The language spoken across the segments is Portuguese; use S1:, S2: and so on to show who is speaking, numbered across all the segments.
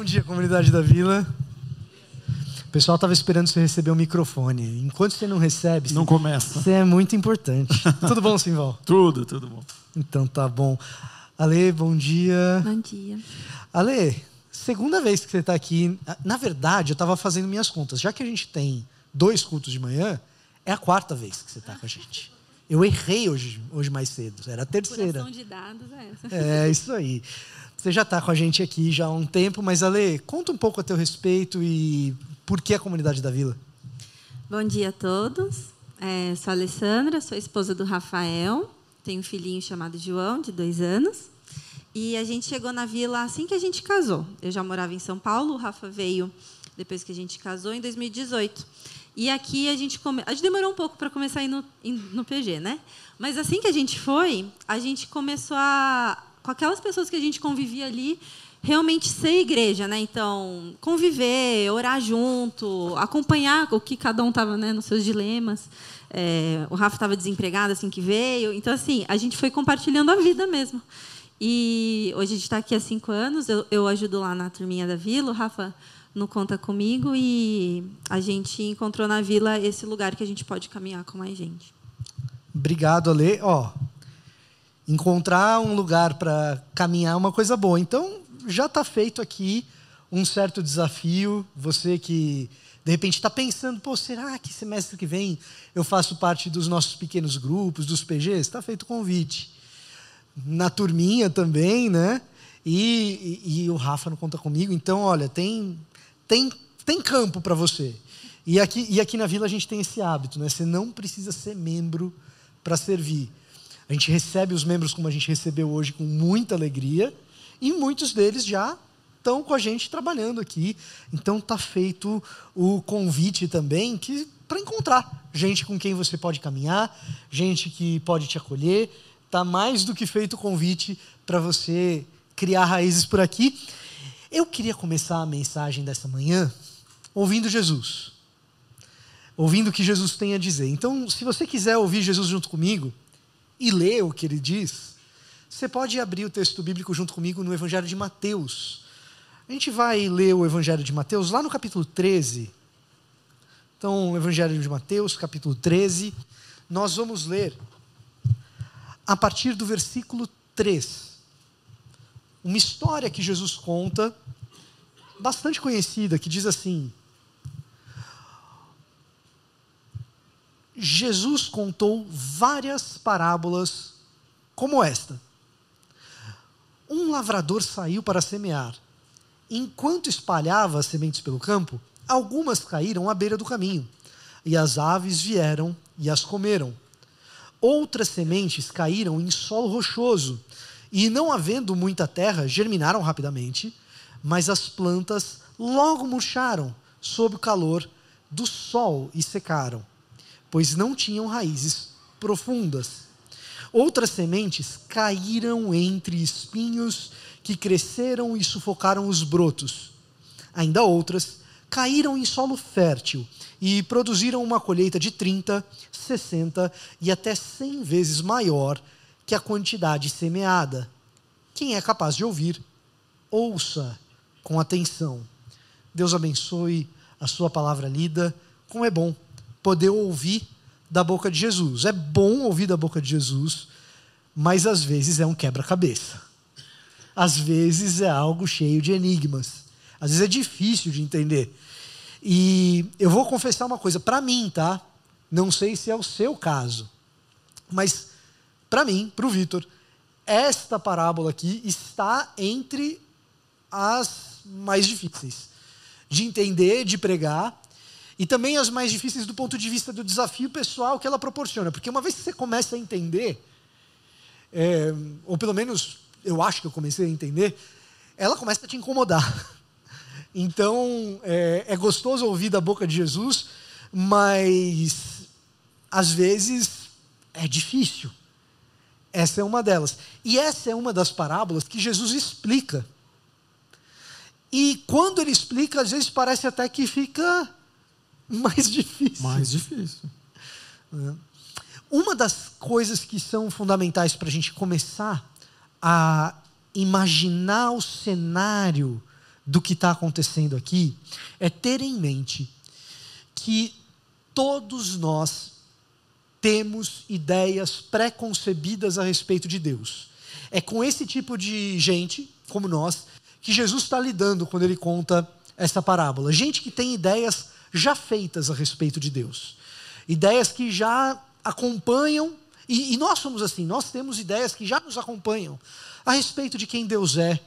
S1: Bom dia, comunidade da Vila. O pessoal estava esperando você receber o microfone. Enquanto você não recebe,
S2: não começa.
S1: Você é muito importante. tudo bom, Simval?
S2: Tudo, tudo bom.
S1: Então tá bom. Ale, bom dia.
S3: Bom dia.
S1: Ale, segunda vez que você está aqui. Na verdade, eu estava fazendo minhas contas. Já que a gente tem dois cultos de manhã, é a quarta vez que você está com a gente. Eu errei hoje, hoje mais cedo. Era a terceira.
S3: de dados é essa.
S1: É, isso aí. Você já está com a gente aqui já há um tempo, mas Ale, conta um pouco a teu respeito e por que a comunidade da Vila?
S3: Bom dia a todos. É, sou a Alessandra, sou esposa do Rafael. Tenho um filhinho chamado João, de dois anos. E a gente chegou na vila assim que a gente casou. Eu já morava em São Paulo, o Rafa veio depois que a gente casou, em 2018. E aqui a gente, come... a gente demorou um pouco para começar a ir no, no PG, né? Mas assim que a gente foi, a gente começou a. Com aquelas pessoas que a gente convivia ali, realmente ser igreja, né? Então, conviver, orar junto, acompanhar o que cada um estava né, nos seus dilemas. É, o Rafa estava desempregado assim que veio. Então, assim, a gente foi compartilhando a vida mesmo. E hoje a gente está aqui há cinco anos. Eu, eu, ajudo lá na turminha da vila. O Rafa não conta comigo. E a gente encontrou na vila esse lugar que a gente pode caminhar com mais gente.
S1: Obrigado, Ale. Ó, encontrar um lugar para caminhar é uma coisa boa. Então, já está feito aqui um certo desafio. Você que de repente está pensando, pô, será que semestre que vem eu faço parte dos nossos pequenos grupos, dos PGs? Está feito o convite. Na turminha também, né? E, e, e, o Rafa não conta comigo. Então, olha, tem, tem, tem campo para você. E aqui, e aqui na vila a gente tem esse hábito, né? Você não precisa ser membro para servir. A gente recebe os membros como a gente recebeu hoje com muita alegria e muitos deles já estão com a gente trabalhando aqui. Então está feito o convite também que para encontrar gente com quem você pode caminhar, gente que pode te acolher. Está mais do que feito o convite para você criar raízes por aqui. Eu queria começar a mensagem dessa manhã ouvindo Jesus. Ouvindo o que Jesus tem a dizer. Então, se você quiser ouvir Jesus junto comigo e ler o que ele diz, você pode abrir o texto bíblico junto comigo no Evangelho de Mateus. A gente vai ler o Evangelho de Mateus lá no capítulo 13. Então, o Evangelho de Mateus, capítulo 13, nós vamos ler a partir do versículo 3. Uma história que Jesus conta, bastante conhecida, que diz assim: Jesus contou várias parábolas como esta um lavrador saiu para semear. Enquanto espalhava as sementes pelo campo, algumas caíram à beira do caminho, e as aves vieram e as comeram. Outras sementes caíram em solo rochoso, e não havendo muita terra, germinaram rapidamente, mas as plantas logo murcharam sob o calor do sol e secaram, pois não tinham raízes profundas. Outras sementes caíram entre espinhos que cresceram e sufocaram os brotos. Ainda outras caíram em solo fértil e produziram uma colheita de 30, 60 e até 100 vezes maior que a quantidade semeada. Quem é capaz de ouvir, ouça com atenção. Deus abençoe a sua palavra lida. Como é bom poder ouvir da boca de Jesus. É bom ouvir da boca de Jesus, mas às vezes é um quebra-cabeça. Às vezes é algo cheio de enigmas. Às vezes é difícil de entender. E eu vou confessar uma coisa para mim, tá? Não sei se é o seu caso, mas para mim, para o Vitor, esta parábola aqui está entre as mais difíceis de entender, de pregar e também as mais difíceis do ponto de vista do desafio pessoal que ela proporciona. Porque uma vez que você começa a entender, é, ou pelo menos eu acho que eu comecei a entender, ela começa a te incomodar. Então, é, é gostoso ouvir da boca de Jesus, mas às vezes é difícil. Essa é uma delas. E essa é uma das parábolas que Jesus explica. E quando ele explica, às vezes parece até que fica mais difícil.
S2: Mais difícil.
S1: É. Uma das coisas que são fundamentais para a gente começar a imaginar o cenário do que está acontecendo aqui é ter em mente que todos nós temos ideias pré-concebidas a respeito de Deus. É com esse tipo de gente, como nós, que Jesus está lidando quando ele conta essa parábola. Gente que tem ideias já feitas a respeito de Deus. Ideias que já acompanham, e, e nós somos assim, nós temos ideias que já nos acompanham a respeito de quem Deus é,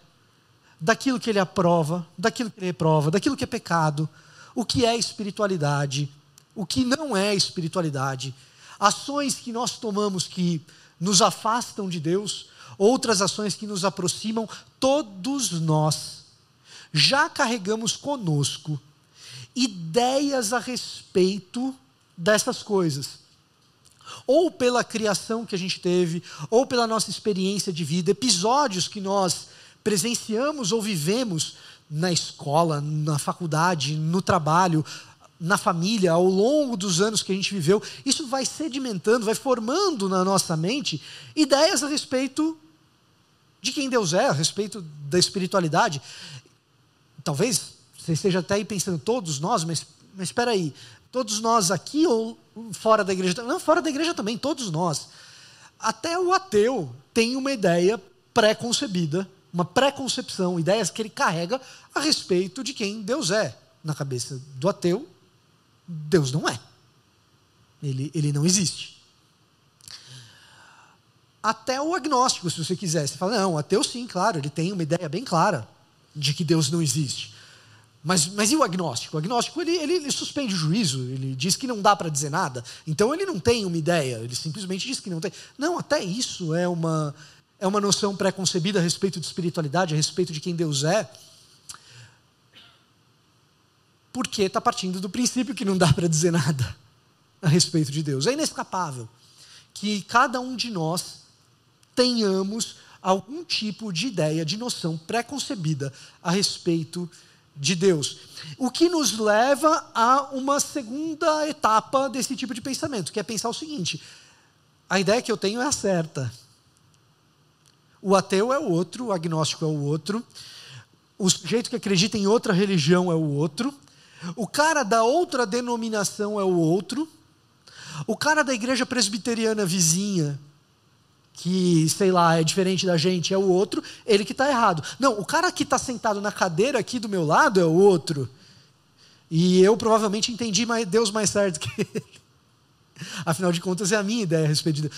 S1: daquilo que ele aprova, daquilo que ele reprova, daquilo que é pecado, o que é espiritualidade, o que não é espiritualidade, ações que nós tomamos que nos afastam de Deus, outras ações que nos aproximam, todos nós já carregamos conosco ideias a respeito dessas coisas. Ou pela criação que a gente teve, ou pela nossa experiência de vida, episódios que nós presenciamos ou vivemos na escola, na faculdade, no trabalho, na família, ao longo dos anos que a gente viveu, isso vai sedimentando, vai formando na nossa mente ideias a respeito de quem Deus é, a respeito da espiritualidade. Talvez você esteja até aí pensando, todos nós, mas, mas espera aí, todos nós aqui ou fora da igreja? Não, fora da igreja também, todos nós. Até o ateu tem uma ideia pré-concebida uma preconcepção, ideias que ele carrega a respeito de quem Deus é. Na cabeça do ateu, Deus não é. Ele, ele não existe. Até o agnóstico, se você quiser. Você fala, não, o ateu sim, claro, ele tem uma ideia bem clara de que Deus não existe. Mas, mas e o agnóstico? O agnóstico ele, ele, ele suspende o juízo, ele diz que não dá para dizer nada. Então ele não tem uma ideia, ele simplesmente diz que não tem. Não, até isso é uma, é uma noção pré-concebida a respeito de espiritualidade, a respeito de quem Deus é, porque está partindo do princípio que não dá para dizer nada a respeito de Deus. É inescapável que cada um de nós tenhamos algum tipo de ideia, de noção pré-concebida a respeito de Deus. O que nos leva a uma segunda etapa desse tipo de pensamento, que é pensar o seguinte: a ideia que eu tenho é a certa. O ateu é o outro, o agnóstico é o outro, o sujeito que acredita em outra religião é o outro, o cara da outra denominação é o outro, o cara da igreja presbiteriana vizinha, que, sei lá, é diferente da gente, é o outro, ele que está errado. Não, o cara que está sentado na cadeira aqui do meu lado é o outro. E eu provavelmente entendi Deus mais certo que ele. Afinal de contas, é a minha ideia a respeito de Deus.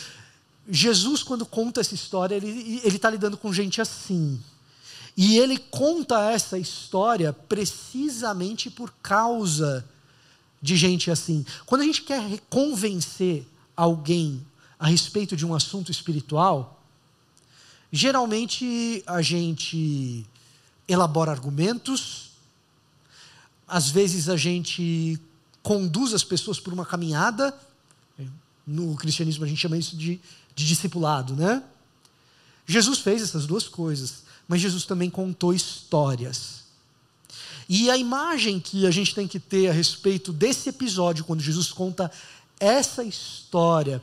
S1: Jesus, quando conta essa história, ele está lidando com gente assim. E ele conta essa história precisamente por causa de gente assim. Quando a gente quer convencer alguém a respeito de um assunto espiritual, geralmente a gente elabora argumentos, às vezes a gente conduz as pessoas por uma caminhada. No cristianismo a gente chama isso de de discipulado, né? Jesus fez essas duas coisas, mas Jesus também contou histórias. E a imagem que a gente tem que ter a respeito desse episódio, quando Jesus conta essa história,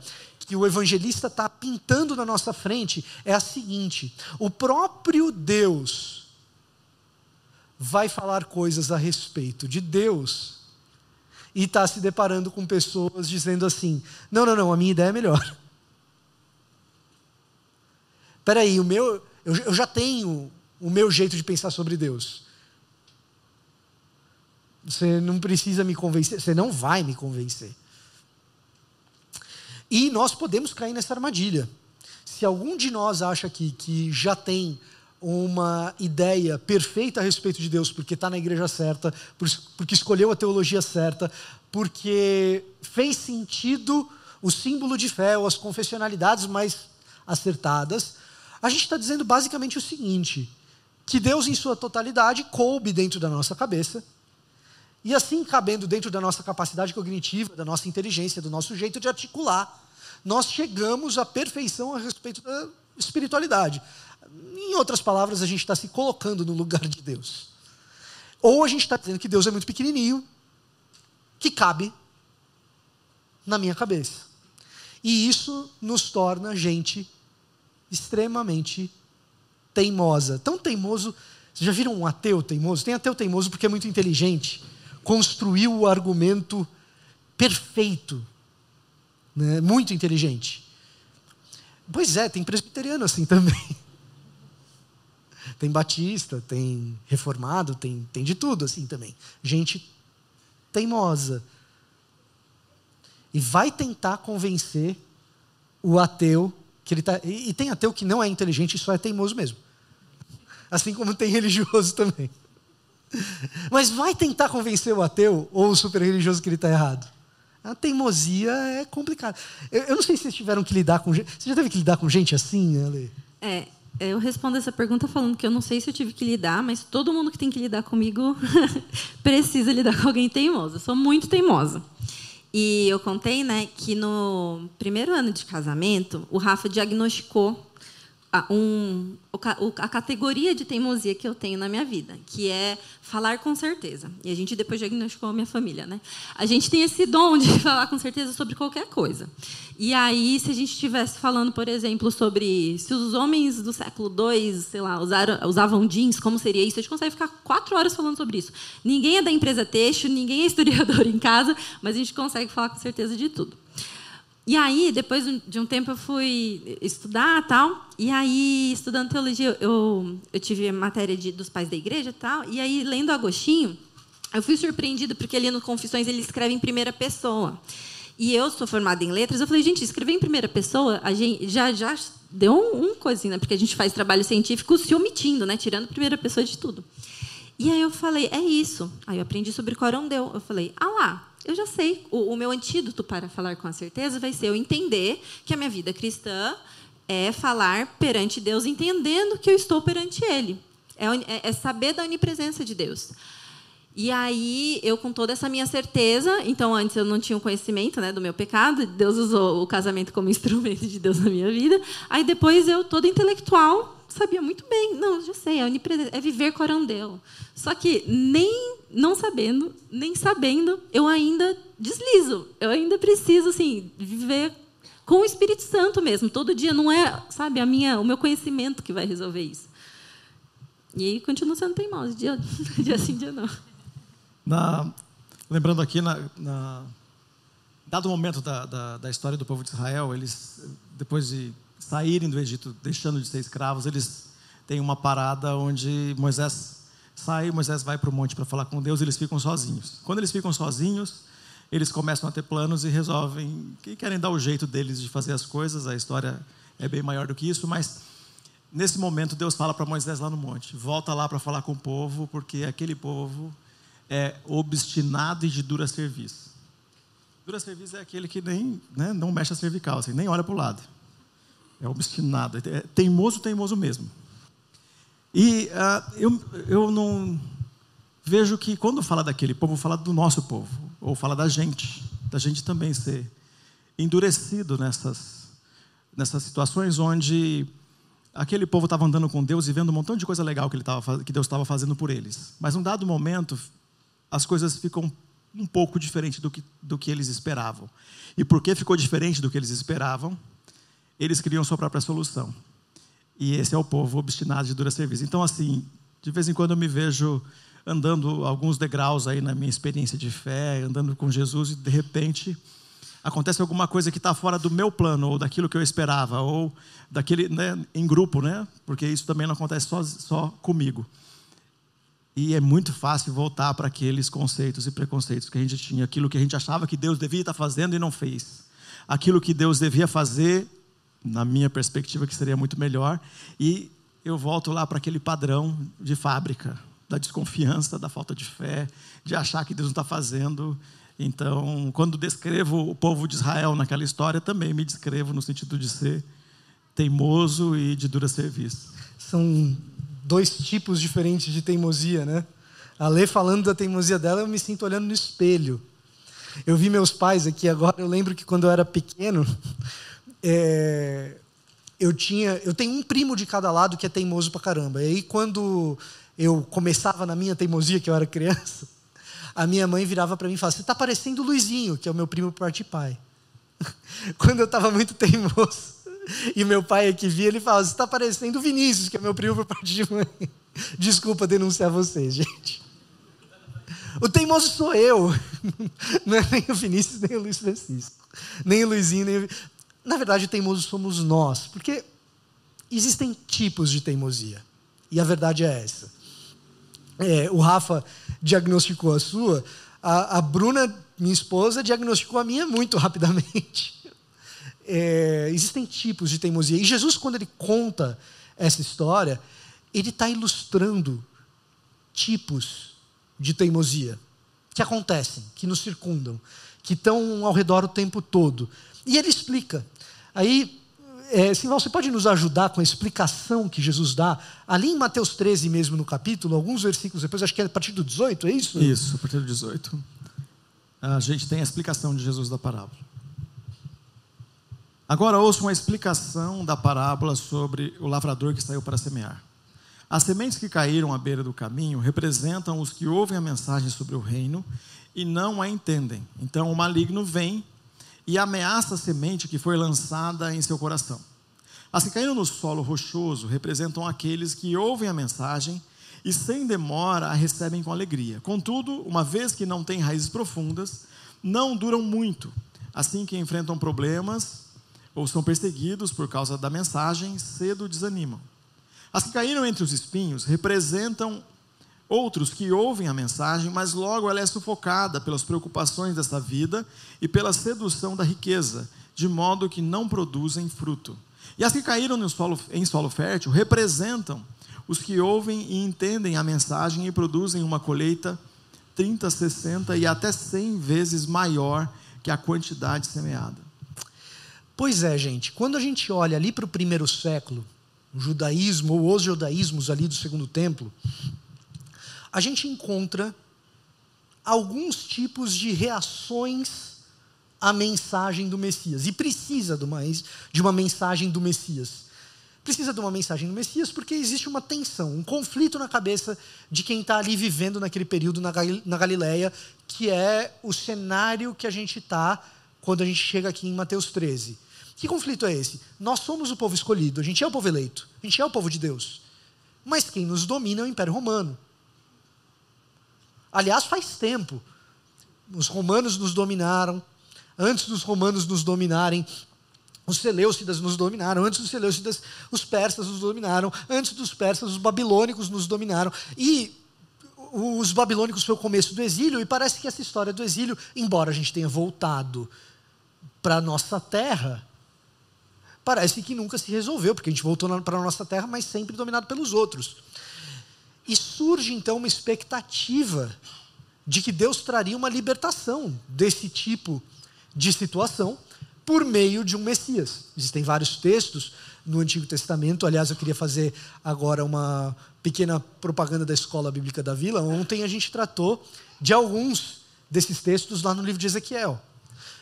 S1: que o evangelista está pintando na nossa frente, é a seguinte: o próprio Deus vai falar coisas a respeito de Deus e está se deparando com pessoas dizendo assim: não, não, não, a minha ideia é melhor. Peraí, o meu, eu, eu já tenho o meu jeito de pensar sobre Deus. Você não precisa me convencer, você não vai me convencer. E nós podemos cair nessa armadilha. Se algum de nós acha aqui que já tem uma ideia perfeita a respeito de Deus, porque está na igreja certa, porque escolheu a teologia certa, porque fez sentido o símbolo de fé ou as confessionalidades mais acertadas, a gente está dizendo basicamente o seguinte: que Deus, em sua totalidade, coube dentro da nossa cabeça, e assim, cabendo dentro da nossa capacidade cognitiva, da nossa inteligência, do nosso jeito de articular, nós chegamos à perfeição a respeito da espiritualidade. Em outras palavras, a gente está se colocando no lugar de Deus. Ou a gente está dizendo que Deus é muito pequenininho, que cabe na minha cabeça. E isso nos torna gente extremamente teimosa. Tão teimoso Vocês já viram um ateu teimoso? Tem ateu teimoso porque é muito inteligente. Construiu o argumento perfeito. Né? Muito inteligente. Pois é, tem presbiteriano assim também. Tem batista, tem reformado, tem, tem de tudo assim também. Gente teimosa. E vai tentar convencer o ateu que ele tá. E, tem ateu que não é inteligente e só é teimoso mesmo. Assim como tem religioso também. Mas vai tentar convencer o ateu ou o super religioso que ele está errado. A teimosia é complicada. Eu, eu, não sei se vocês tiveram que lidar com gente. Você já teve que lidar com gente assim, Ale?
S3: É, eu respondo essa pergunta falando que eu não sei se eu tive que lidar, mas todo mundo que tem que lidar comigo precisa lidar com alguém teimoso. Eu sou muito teimosa. E eu contei, né, que no primeiro ano de casamento, o Rafa diagnosticou um, a categoria de teimosia que eu tenho na minha vida, que é falar com certeza. E a gente depois diagnosticou a minha família, né? A gente tem esse dom de falar com certeza sobre qualquer coisa. E aí, se a gente estivesse falando, por exemplo, sobre se os homens do século II, sei lá, usaram, usavam jeans, como seria isso? A gente consegue ficar quatro horas falando sobre isso. Ninguém é da empresa Teixo, ninguém é historiador em casa, mas a gente consegue falar com certeza de tudo. E aí, depois de um tempo, eu fui estudar tal. E aí, estudando teologia, eu, eu tive matéria de, dos pais da igreja tal. E aí, lendo Agostinho, eu fui surpreendida porque ali no Confissões ele escreve em primeira pessoa. E eu sou formada em letras. Eu falei, gente, escrever em primeira pessoa, a gente já já deu um, um coisinho, né? Porque a gente faz trabalho científico se omitindo, né? Tirando primeira pessoa de tudo. E aí eu falei, é isso. Aí eu aprendi sobre Corondeu. Eu falei, ah lá, eu já sei. O, o, meu antídoto para falar com a certeza vai ser eu entender que a minha vida cristã é falar perante Deus, entendendo que eu estou perante Ele. É, é, é saber da onipresença de Deus. E aí, eu com toda essa minha certeza, então antes eu não tinha o conhecimento né, do meu pecado, Deus usou o casamento como instrumento de Deus na minha vida. Aí depois eu, toda intelectual, sabia muito bem. Não, já sei, é, é viver corandeu. Só que nem não sabendo, nem sabendo, eu ainda deslizo. Eu ainda preciso assim viver com o Espírito Santo mesmo. Todo dia não é, sabe, a minha, o meu conhecimento que vai resolver isso. E aí continua sendo teimoso, dia, dia sim, dia não.
S2: Na, lembrando aqui, na, na dado o momento da, da, da, história do povo de Israel, eles, depois de saírem do Egito, deixando de ser escravos, eles têm uma parada onde Moisés sai, Moisés vai para o monte para falar com Deus, eles ficam sozinhos. Quando eles ficam sozinhos, eles começam a ter planos e resolvem que querem dar o jeito deles de fazer as coisas. A história é bem maior do que isso, mas nesse momento Deus fala para Moisés lá no monte: volta lá para falar com o povo, porque aquele povo é obstinado e de dura serviço. Dura serviço é aquele que nem né, não mexe a cervical, assim, nem olha para o lado. É obstinado, é teimoso, teimoso mesmo. E uh, eu, eu não vejo que quando fala daquele povo, fala do nosso povo, ou fala da gente, da gente também ser endurecido nessas, nessas situações onde aquele povo estava andando com Deus e vendo um montão de coisa legal que, ele tava, que Deus estava fazendo por eles. Mas num dado momento, as coisas ficam um pouco diferente do que, do que eles esperavam. E por que ficou diferente do que eles esperavam? Eles criam sua própria solução. E esse é o povo obstinado de dura serviço. Então, assim, de vez em quando eu me vejo andando alguns degraus aí na minha experiência de fé, andando com Jesus, e de repente acontece alguma coisa que está fora do meu plano, ou daquilo que eu esperava, ou daquele, né, em grupo, né? Porque isso também não acontece só, só comigo. E é muito fácil voltar para aqueles conceitos e preconceitos que a gente tinha, aquilo que a gente achava que Deus devia estar fazendo e não fez. Aquilo que Deus devia fazer na minha perspectiva, que seria muito melhor. E eu volto lá para aquele padrão de fábrica, da desconfiança, da falta de fé, de achar que Deus não está fazendo. Então, quando descrevo o povo de Israel naquela história, também me descrevo no sentido de ser teimoso e de dura serviço.
S1: São dois tipos diferentes de teimosia, né? A Lê falando da teimosia dela, eu me sinto olhando no espelho. Eu vi meus pais aqui agora, eu lembro que quando eu era pequeno, é, eu tinha, eu tenho um primo de cada lado que é teimoso pra caramba. E aí quando eu começava na minha teimosia, que eu era criança, a minha mãe virava para mim e falava: "Você está parecendo o Luizinho, que é o meu primo por parte de pai". quando eu estava muito teimoso, e meu pai aqui via, ele falava: "Você está parecendo o Vinícius, que é meu primo por parte de mãe". Desculpa denunciar vocês, gente. O teimoso sou eu. Não é nem o Vinícius, nem o Luiz Francisco. Nem o Luizinho, nem o... Na verdade, o teimoso somos nós. Porque existem tipos de teimosia. E a verdade é essa. É, o Rafa diagnosticou a sua, a, a, Bruna, minha esposa, diagnosticou a minha muito rapidamente. É, existem tipos de teimosia. E Jesus, quando ele conta essa história, ele está ilustrando tipos de teimosia que acontecem, que nos circundam, que estão ao redor o tempo todo. E ele explica. Aí, é, você pode nos ajudar com a explicação que Jesus dá, ali em Mateus 13 mesmo no capítulo, alguns versículos depois, acho que é a partir do 18, é isso?
S2: Isso, a partir do 18. A gente tem a explicação de Jesus da parábola. Agora ouça uma explicação da parábola sobre o lavrador que saiu para semear. As sementes que caíram à beira do caminho representam os que ouvem a mensagem sobre o reino e não a entendem. Então o maligno vem e ameaça a semente que foi lançada em seu coração. As que caíram no solo rochoso representam aqueles que ouvem a mensagem e sem demora a recebem com alegria. Contudo, uma vez que não têm raízes profundas, não duram muito. Assim que enfrentam problemas ou são perseguidos por causa da mensagem, cedo desanimam. As que caíram entre os espinhos representam outros que ouvem a mensagem, mas logo ela é sufocada pelas preocupações dessa vida e pela sedução da riqueza, de modo que não produzem fruto. E as que caíram solo, em solo fértil representam os que ouvem e entendem a mensagem e produzem uma colheita 30, 60 e até 100 vezes maior que a quantidade semeada.
S1: Pois é, gente, quando a gente olha ali para o primeiro século, o judaísmo ou os judaísmos ali do segundo templo, a gente encontra alguns tipos de reações à mensagem do Messias. E precisa de uma, de uma mensagem do Messias. Precisa de uma mensagem do Messias porque existe uma tensão, um conflito na cabeça de quem está ali vivendo naquele período na Galileia, que é o cenário que a gente está quando a gente chega aqui em Mateus 13. Que conflito é esse? Nós somos o povo escolhido, a gente é o povo eleito, a gente é o povo de Deus. Mas quem nos domina é o Império Romano. Aliás, faz tempo. Os romanos nos dominaram. Antes dos romanos nos dominarem, os Seleucidas nos dominaram. Antes dos Seleucidas, os persas nos dominaram. Antes dos persas, os babilônicos nos dominaram. E os babilônicos foi o começo do exílio, e parece que essa história do exílio, embora a gente tenha voltado para a nossa terra, parece que nunca se resolveu, porque a gente voltou para a nossa terra, mas sempre dominado pelos outros. E surge então uma expectativa de que Deus traria uma libertação desse tipo de situação por meio de um Messias. Existem vários textos no Antigo Testamento. Aliás, eu queria fazer agora uma pequena propaganda da Escola Bíblica da Vila. Ontem a gente tratou de alguns desses textos lá no livro de Ezequiel.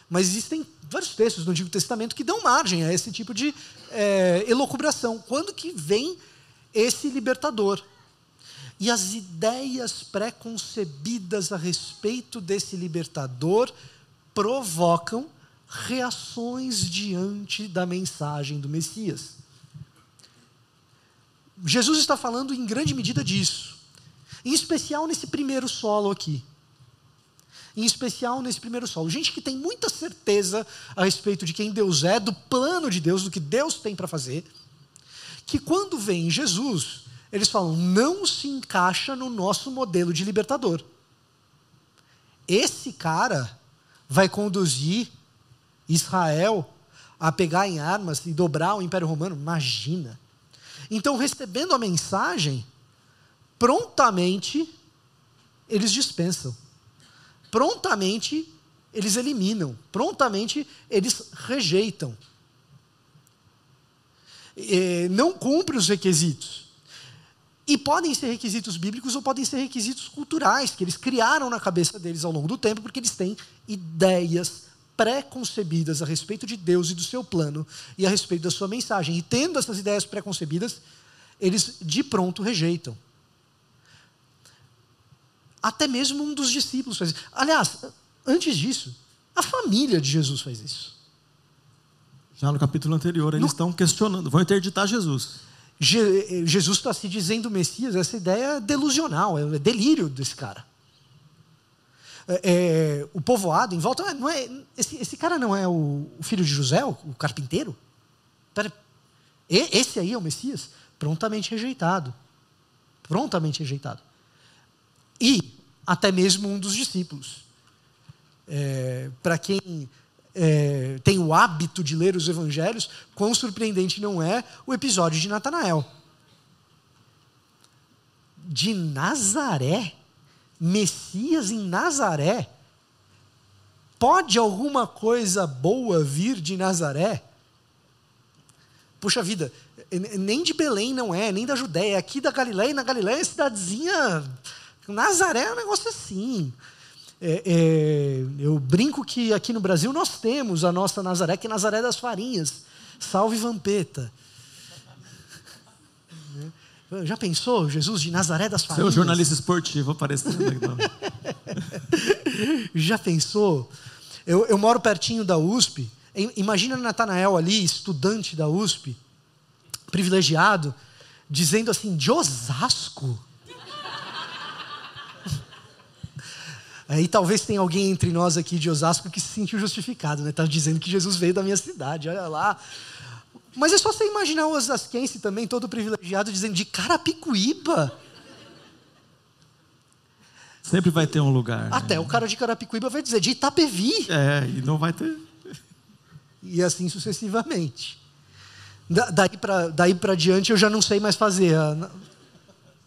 S1: Mas existem vários textos no Antigo Testamento que dão margem a esse tipo de é, elocubração. Quando que vem esse libertador? E as ideias preconcebidas a respeito desse libertador provocam reações diante da mensagem do Messias. Jesus está falando em grande medida disso, em especial nesse primeiro solo aqui. Em especial nesse primeiro solo. Gente que tem muita certeza a respeito de quem Deus é, do plano de Deus, do que Deus tem para fazer, que quando vem Jesus, eles falam, não se encaixa no nosso modelo de libertador. Esse cara vai conduzir Israel a pegar em armas e dobrar o Império Romano. Imagina. Então, recebendo a mensagem, prontamente eles dispensam. Prontamente eles eliminam. Prontamente eles rejeitam. E não cumpre os requisitos. E podem ser requisitos bíblicos ou podem ser requisitos culturais, que eles criaram na cabeça deles ao longo do tempo, porque eles têm ideias preconcebidas a respeito de Deus e do seu plano e a respeito da sua mensagem. E tendo essas ideias preconcebidas, eles de pronto rejeitam. Até mesmo um dos discípulos faz isso. Aliás, antes disso, a família de Jesus faz isso.
S2: Já no capítulo anterior, eles no... estão questionando, vão interditar Jesus.
S1: Jesus está se dizendo Messias, essa ideia é delusional, é delírio desse cara. É, é, o povoado em volta, não é, esse, esse cara não é o, o, filho de José, o, o carpinteiro? Pera, esse aí é o Messias? Prontamente rejeitado. Prontamente rejeitado. E até mesmo um dos discípulos. É, Para quem é, tem o hábito de ler os evangelhos, quão surpreendente não é o episódio de Natanael. De Nazaré, Messias em Nazaré. Pode alguma coisa boa vir de Nazaré? Puxa vida, nem de Belém não é, nem da Judéia, é aqui da Galiléia, e na Galiléia é cidadezinha. Nazaré é um negócio assim. É, é, eu brinco que aqui no Brasil nós temos a nossa Nazaré, que é Nazaré das Farinhas. Salve Vampeta. Já pensou Jesus de Nazaré das Farinhas?
S2: Seu jornalista esportivo aparecendo.
S1: Já pensou? Eu, eu moro pertinho da USP. Imagina Natanael ali, estudante da USP, privilegiado, dizendo assim, de Osasco. Aí talvez tenha alguém entre nós aqui de Osasco que se sentiu justificado, né? Está dizendo que Jesus veio da minha cidade, olha lá. Mas é só você imaginar o osasquense também, todo privilegiado, dizendo de Carapicuíba.
S2: Sempre vai ter um lugar.
S1: Né? Até né? o cara de Carapicuíba vai dizer de Itapevi.
S2: É, e não vai ter.
S1: E assim sucessivamente. Da, daí para daí diante eu já não sei mais fazer.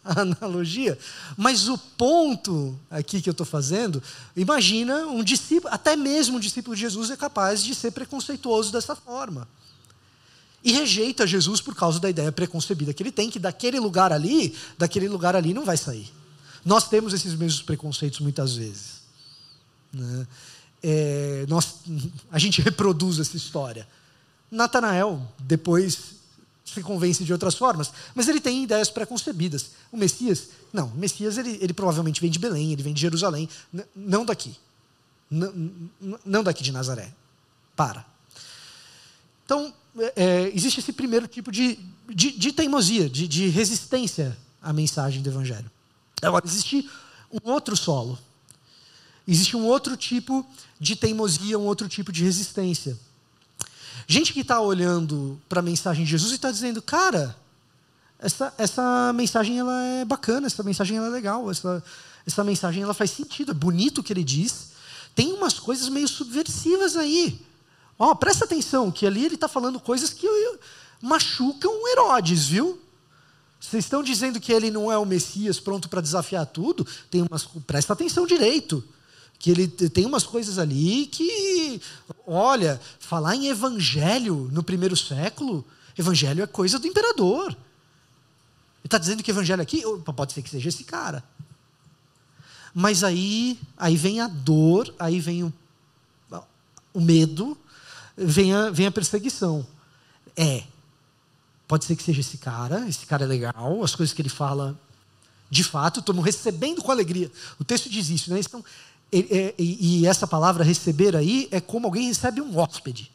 S1: A, analogia, mas o ponto aqui que eu estou fazendo, imagina um discípulo, até mesmo um discípulo de Jesus é capaz de ser preconceituoso dessa forma. E rejeita Jesus por causa da ideia preconcebida que ele tem, que daquele lugar ali, daquele lugar ali não vai sair. Nós temos esses mesmos preconceitos muitas vezes. Né? É, nós, a gente reproduz essa história. Natanael, depois se convence de outras formas, mas ele tem ideias preconcebidas. O Messias, não, o Messias ele, ele provavelmente vem de Belém, ele vem de Jerusalém, não daqui. não daqui de Nazaré. Para. Então, é, é, existe esse primeiro tipo de, de, de teimosia, de, de resistência à mensagem do Evangelho. Agora, existe um outro solo. Existe um outro tipo de teimosia, um outro tipo de resistência. Gente que está olhando para a mensagem de Jesus e está dizendo, cara, essa, essa mensagem ela é bacana, essa mensagem ela é legal, essa, essa mensagem ela faz sentido, é bonito o que ele diz. Tem umas coisas meio subversivas aí. Ó, presta atenção, que ali ele está falando coisas que machucam Herodes, viu? Vocês estão dizendo que ele não é o Messias pronto para desafiar tudo? Tem umas, presta atenção direito que ele tem umas coisas ali que, olha, falar em evangelho no primeiro século, evangelho é coisa do imperador. Ele está dizendo que evangelho aqui, pode ser que seja esse cara. Mas aí, aí vem a dor, aí vem o, o medo, vem a, vem a perseguição. É, pode ser que seja esse cara, esse cara é legal, as coisas que ele fala, de fato, estamos recebendo com alegria. O texto diz isso, né? Estão e, e, e, essa palavra receber aí é como alguém recebe um hóspede.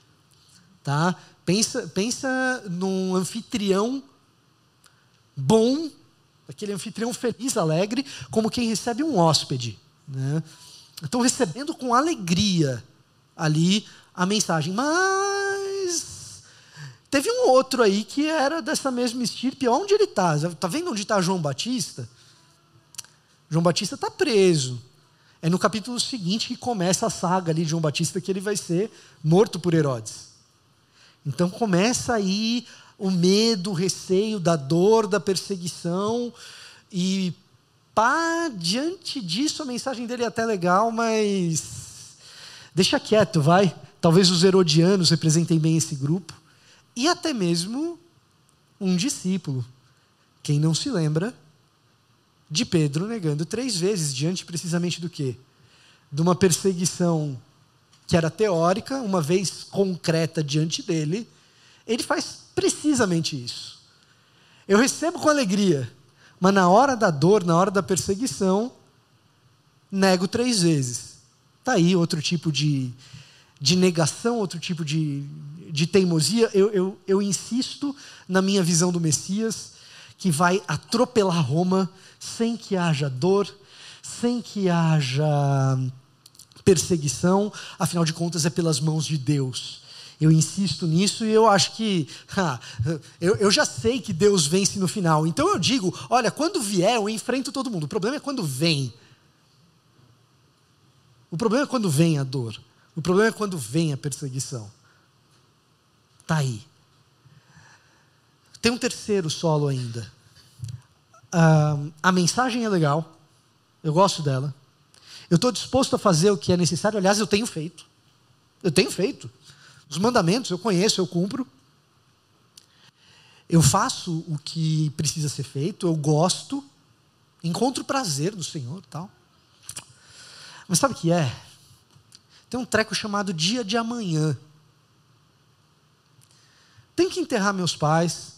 S1: Tá? Pensa, pensa num anfitrião bom, aquele anfitrião feliz, alegre, como quem recebe um hóspede. Né? Estão recebendo com alegria ali a mensagem. Mas teve um outro aí que era dessa mesma estirpe. Onde ele está? Está vendo onde está João Batista? João Batista está preso. É no capítulo seguinte que começa a saga ali de João Batista que ele vai ser morto por Herodes. Então começa aí o medo, o receio da dor, da perseguição e pá, diante disso a mensagem dele é até legal, mas deixa quieto, vai. Talvez os herodianos representem bem esse grupo e até mesmo um discípulo. Quem não se lembra de Pedro negando três vezes, diante precisamente do quê? De uma perseguição que era teórica, uma vez concreta diante dele, ele faz precisamente isso. Eu recebo com alegria, mas na hora da dor, na hora da perseguição, nego três vezes. Está aí outro tipo de, de negação, outro tipo de, de teimosia, eu, eu, eu insisto na minha visão do Messias, que vai atropelar Roma sem que haja dor, sem que haja perseguição, afinal de contas é pelas mãos de Deus. Eu insisto nisso e eu acho que. Ha, eu, eu já sei que Deus vence no final. Então eu digo: olha, quando vier, eu enfrento todo mundo. O problema é quando vem. O problema é quando vem a dor. O problema é quando vem a perseguição. Está aí. Tem um terceiro solo ainda. Uh, a mensagem é legal. Eu gosto dela. Eu estou disposto a fazer o que é necessário. Aliás, eu tenho feito. Eu tenho feito. Os mandamentos eu conheço, eu cumpro. Eu faço o que precisa ser feito, eu gosto, encontro prazer no Senhor tal. Mas sabe o que é? Tem um treco chamado dia de amanhã. Tenho que enterrar meus pais.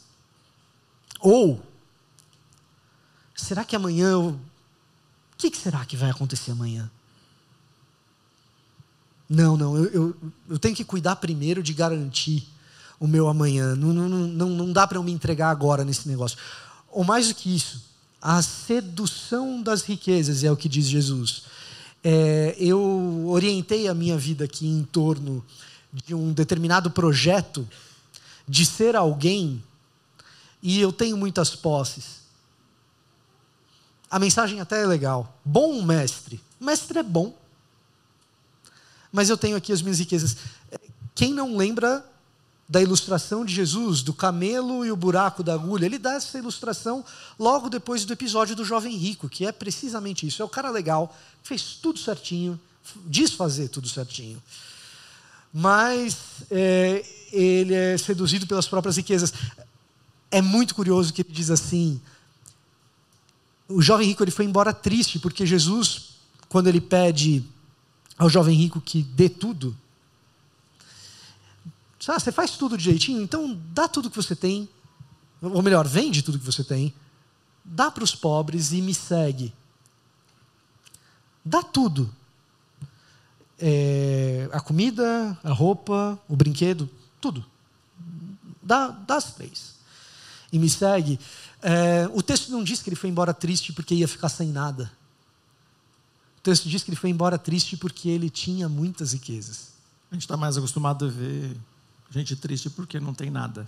S1: Ou, será que amanhã eu. O que, que será que vai acontecer amanhã? Não, não, eu, eu, eu tenho que cuidar primeiro de garantir o meu amanhã. Não, não, não, não dá para eu me entregar agora nesse negócio. Ou mais do que isso, a sedução das riquezas é o que diz Jesus. É, eu orientei a minha vida aqui em torno de um determinado projeto de ser alguém e eu tenho muitas posses. A mensagem até é legal. Bom mestre. Mestre é bom mas eu tenho aqui as minhas riquezas. Quem não lembra da ilustração de Jesus, do camelo e o buraco da agulha? Ele dá essa ilustração logo depois do episódio do jovem rico, que é precisamente isso. É o cara legal, fez tudo certinho, diz fazer tudo certinho. Mas é, ele é seduzido pelas próprias riquezas. É muito curioso que ele diz assim: o jovem rico ele foi embora triste, porque Jesus, quando ele pede ao jovem rico que dê tudo. Ah, você faz tudo direitinho, então dá tudo que você tem, ou melhor, vende tudo que você tem, dá para os pobres e me segue. Dá tudo. É, a comida, a roupa, o brinquedo, tudo. Dá, dá as três. E me segue. É, o texto não diz que ele foi embora triste porque ia ficar sem nada. O texto diz que ele foi embora triste porque ele tinha muitas riquezas.
S2: A gente está mais acostumado a ver gente triste porque não tem nada.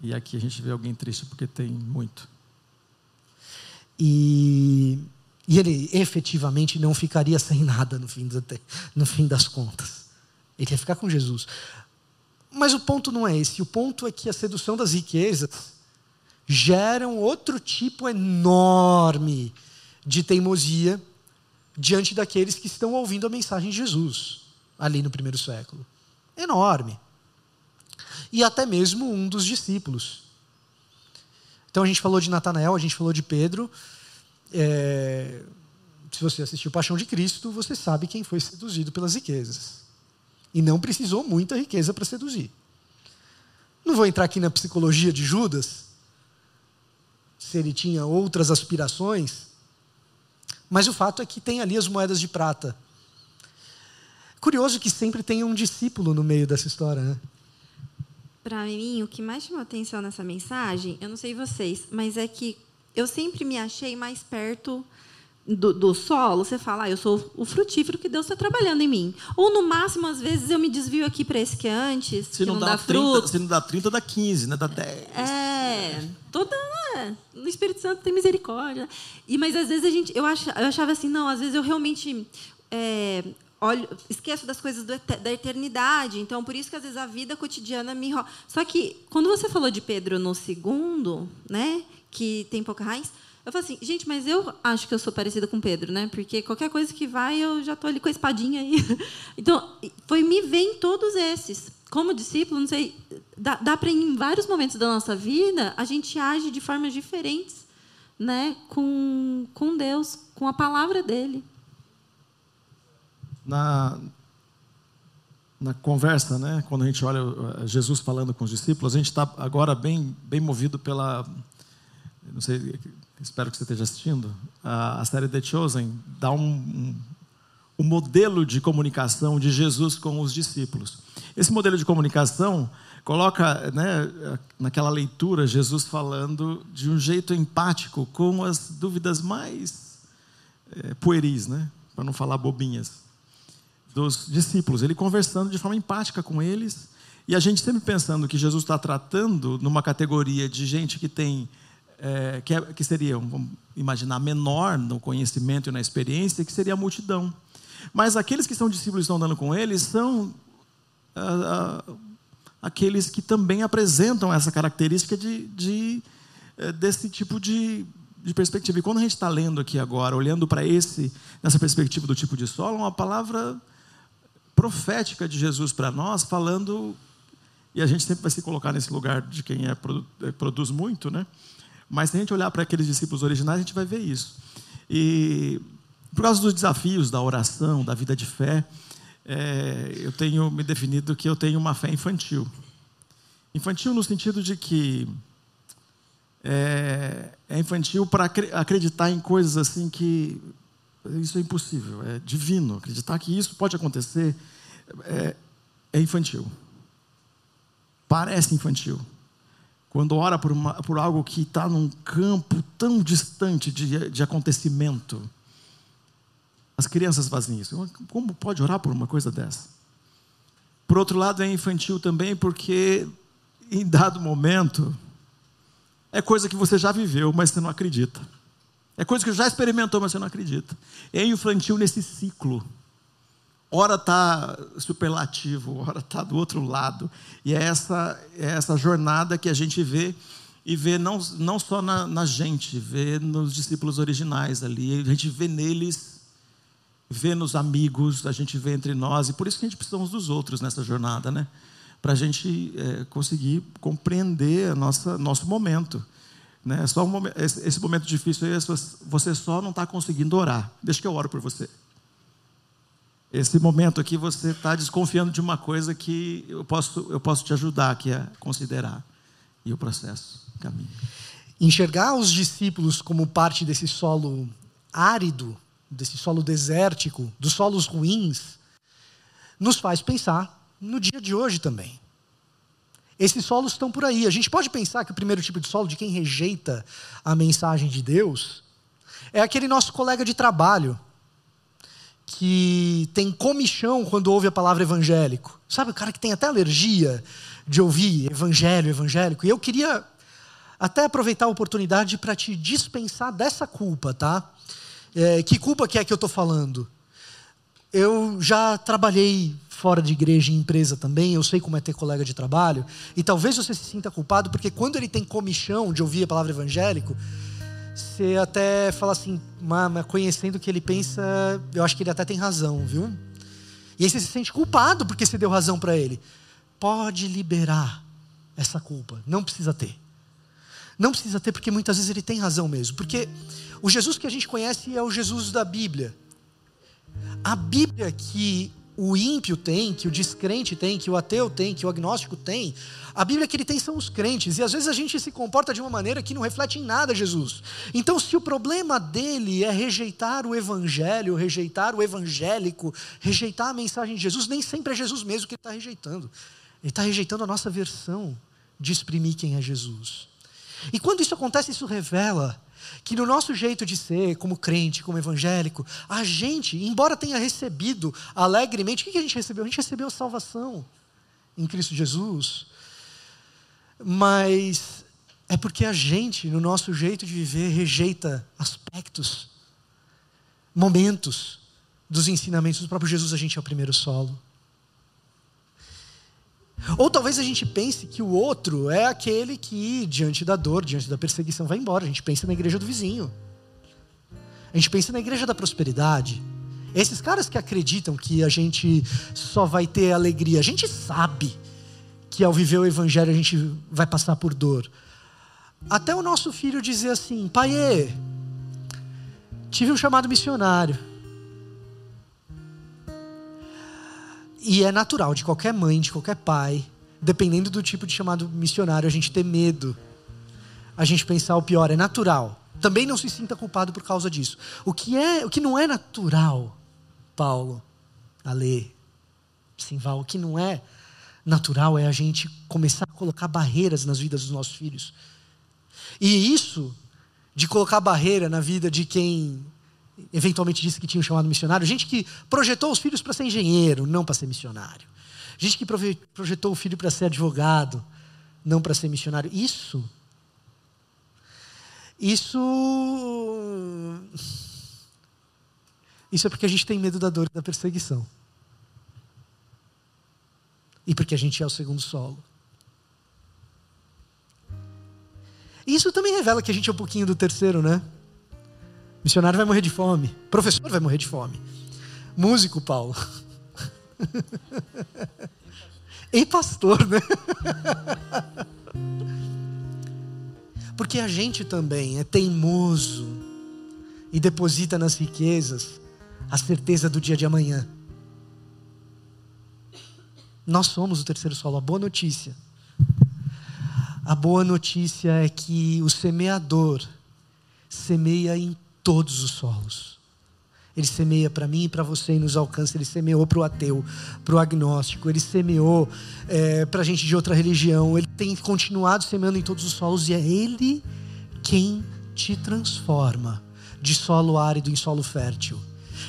S2: E aqui a gente vê alguém triste porque tem muito.
S1: E, e ele efetivamente não ficaria sem nada no fim, do, no fim das contas. Ele ia ficar com Jesus. Mas o ponto não é esse. O ponto é que a sedução das riquezas gera um outro tipo enorme de teimosia diante daqueles que estão ouvindo a mensagem de Jesus, ali no primeiro século. Enorme. E até mesmo um dos discípulos. Então a gente falou de Natanael, a gente falou de Pedro. É... Se você assistiu Paixão de Cristo, você sabe quem foi seduzido pelas riquezas. E não precisou muita riqueza para seduzir. Não vou entrar aqui na psicologia de Judas, se ele tinha outras aspirações, mas o fato é que tem ali as moedas de prata. Curioso que sempre tem um discípulo no meio dessa história, né?
S3: Para mim, o que mais chamou atenção nessa mensagem, eu não sei vocês, mas é que eu sempre me achei mais perto do, do, solo, você fala, ah, eu sou o frutífero que Deus está trabalhando em mim. Ou, no máximo, às vezes, eu me desvio aqui para esse que é antes, se que não, não dá, dá 30, fruto.
S2: Se não dá 30, dá 15, né? dá 10.
S3: É, toda no Espírito Santo tem misericórdia. E mas às vezes a gente, eu, ach, eu achava assim, não, às vezes eu realmente é, olho, esqueço das coisas do, da eternidade. Então por isso que às vezes a vida cotidiana me Só que quando você falou de Pedro no segundo, né, que tem pouca raiz, eu falei assim, gente, mas eu acho que eu sou parecida com Pedro, né? Porque qualquer coisa que vai, eu já estou ali com a espadinha aí. Então, foi me ver em todos esses como discípulo, não sei, dá, dá para em vários momentos da nossa vida a gente age de formas diferentes, né, com, com Deus, com a palavra dele.
S2: Na na conversa, né, quando a gente olha uh, Jesus falando com os discípulos, a gente está agora bem bem movido pela, não sei, espero que você esteja assistindo a, série The Chosen, dá um, um o modelo de comunicação de Jesus com os discípulos. Esse modelo de comunicação coloca né, naquela leitura Jesus falando de um jeito empático com as dúvidas mais é, pueris, né, para não falar bobinhas, dos discípulos. Ele conversando de forma empática com eles e a gente sempre pensando que Jesus está tratando numa categoria de gente que tem é, que, é, que seria, vamos imaginar, menor no conhecimento e na experiência, que seria a multidão. Mas aqueles que são discípulos e estão andando com ele são ah, ah, aqueles que também apresentam essa característica de, de eh, desse tipo de, de, perspectiva. E quando a gente está lendo aqui agora, olhando para esse, nessa perspectiva do tipo de solo, uma palavra profética de Jesus para nós, falando, e a gente sempre vai se colocar nesse lugar de quem é, eh, produz muito, né? Mas se a gente olhar para aqueles discípulos originais, a gente vai ver isso. E por causa dos desafios da oração, da vida de fé, é, eu tenho me definido que eu tenho uma fé infantil. Infantil no sentido de que é, é infantil para acreditar em coisas assim que isso é impossível, é divino. Acreditar que isso pode acontecer é, é infantil. Parece infantil. Quando ora por, uma, por algo que está num campo tão distante de, de acontecimento, as crianças fazem isso. Como pode orar por uma coisa dessa? Por outro lado, é infantil também porque, em dado momento, é coisa que você já viveu, mas você não acredita. É coisa que já experimentou, mas você não acredita. É infantil nesse ciclo. Ora está superlativo, ora está do outro lado. E é essa, é essa jornada que a gente vê, e vê não, não só na, na gente, vê nos discípulos originais ali, a gente vê neles vê nos amigos, a gente vê entre nós, e por isso que a gente precisa uns dos outros nessa jornada, né? Para a gente é, conseguir compreender nossa nosso momento. Né? Só um momento, esse momento difícil aí, você só não está conseguindo orar. Deixa que eu oro por você. Esse momento aqui você está desconfiando de uma coisa que eu posso, eu posso te ajudar aqui a considerar. E o processo caminha.
S1: Enxergar os discípulos como parte desse solo árido desse solo desértico, dos solos ruins, nos faz pensar no dia de hoje também. Esses solos estão por aí. A gente pode pensar que o primeiro tipo de solo de quem rejeita a mensagem de Deus é aquele nosso colega de trabalho que tem comichão quando ouve a palavra evangélico. Sabe, o cara que tem até alergia de ouvir evangelho, evangélico. E eu queria até aproveitar a oportunidade para te dispensar dessa culpa, tá? É, que culpa que é que eu estou falando? Eu já trabalhei fora de igreja e empresa também, eu sei como é ter colega de trabalho, e talvez você se sinta culpado, porque quando ele tem comichão de ouvir a palavra evangélico, você até fala assim, mas conhecendo o que ele pensa, eu acho que ele até tem razão, viu? E aí você se sente culpado porque você deu razão para ele. Pode liberar essa culpa, não precisa ter. Não precisa ter, porque muitas vezes ele tem razão mesmo. Porque o Jesus que a gente conhece é o Jesus da Bíblia. A Bíblia que o ímpio tem, que o descrente tem, que o ateu tem, que o agnóstico tem, a Bíblia que ele tem são os crentes. E às vezes a gente se comporta de uma maneira que não reflete em nada Jesus. Então, se o problema dele é rejeitar o evangelho, rejeitar o evangélico, rejeitar a mensagem de Jesus, nem sempre é Jesus mesmo que ele está rejeitando. Ele está rejeitando a nossa versão de exprimir quem é Jesus. E quando isso acontece, isso revela que no nosso jeito de ser, como crente, como evangélico, a gente, embora tenha recebido alegremente, o que a gente recebeu? A gente recebeu salvação em Cristo Jesus. Mas é porque a gente, no nosso jeito de viver, rejeita aspectos, momentos dos ensinamentos do próprio Jesus, a gente é o primeiro solo. Ou talvez a gente pense que o outro é aquele que, diante da dor, diante da perseguição, vai embora. A gente pensa na igreja do vizinho. A gente pensa na igreja da prosperidade. Esses caras que acreditam que a gente só vai ter alegria, a gente sabe que ao viver o evangelho a gente vai passar por dor. Até o nosso filho dizer assim: pai, tive um chamado missionário. E é natural de qualquer mãe, de qualquer pai, dependendo do tipo de chamado missionário, a gente ter medo. A gente pensar o pior, é natural. Também não se sinta culpado por causa disso. O que é, o que não é natural Paulo, Ale, Simval, o que não é natural é a gente começar a colocar barreiras nas vidas dos nossos filhos. E isso, de colocar barreira na vida de quem eventualmente disse que tinha um chamado missionário, gente que projetou os filhos para ser engenheiro, não para ser missionário. Gente que projetou o filho para ser advogado, não para ser missionário. Isso. Isso. Isso é porque a gente tem medo da dor e da perseguição. E porque a gente é o segundo solo. Isso também revela que a gente é um pouquinho do terceiro, né? Missionário vai morrer de fome. Professor vai morrer de fome. Músico, Paulo. e pastor, né? Porque a gente também é teimoso e deposita nas riquezas a certeza do dia de amanhã. Nós somos o terceiro solo. A boa notícia. A boa notícia é que o semeador semeia em todos os solos. Ele semeia para mim e para você e nos alcança. Ele semeou para o ateu, para o agnóstico. Ele semeou é, para gente de outra religião. Ele tem continuado semeando em todos os solos e é Ele quem te transforma de solo árido em solo fértil.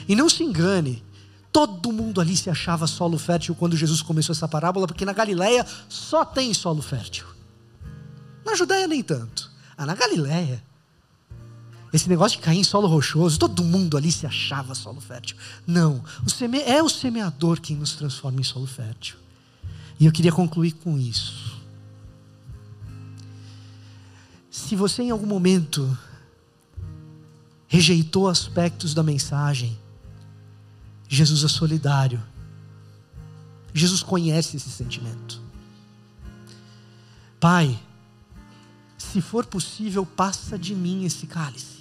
S1: E não se engane, todo mundo ali se achava solo fértil quando Jesus começou essa parábola, porque na Galileia só tem solo fértil. Na Judéia nem tanto. Ah, na Galileia esse negócio de cair em solo rochoso, todo mundo ali se achava solo fértil. Não, o seme... é o semeador quem nos transforma em solo fértil. E eu queria concluir com isso. Se você em algum momento rejeitou aspectos da mensagem, Jesus é solidário. Jesus conhece esse sentimento. Pai, se for possível, passa de mim esse cálice.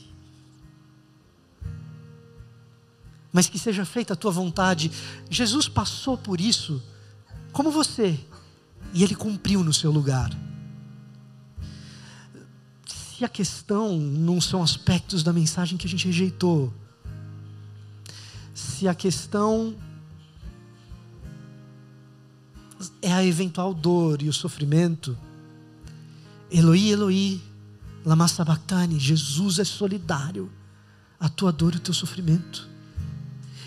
S1: Mas que seja feita a tua vontade. Jesus passou por isso, como você, e ele cumpriu no seu lugar. Se a questão não são aspectos da mensagem que a gente rejeitou, se a questão é a eventual dor e o sofrimento, Eloi, Eloi, lama sabachthani, Jesus é solidário à tua dor e ao teu sofrimento.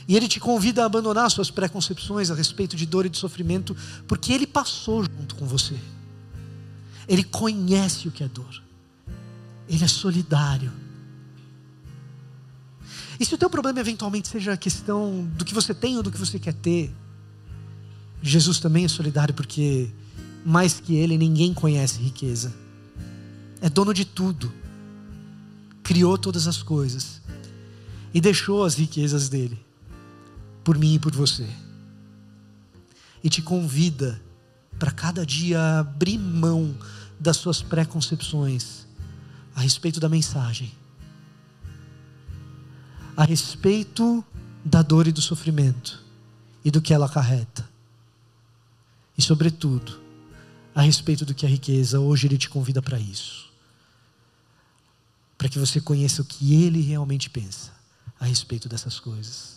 S1: E ele te convida a abandonar suas preconcepções a respeito de dor e de sofrimento, porque ele passou junto com você. Ele conhece o que é dor. Ele é solidário. E se o teu problema eventualmente seja a questão do que você tem ou do que você quer ter, Jesus também é solidário porque mais que ele ninguém conhece riqueza. É dono de tudo. Criou todas as coisas e deixou as riquezas dele por mim e por você. E te convida para cada dia abrir mão das suas preconcepções a respeito da mensagem, a respeito da dor e do sofrimento e do que ela acarreta. E, sobretudo, a respeito do que a riqueza, hoje Ele te convida para isso. Para que você conheça o que Ele realmente pensa a respeito dessas coisas.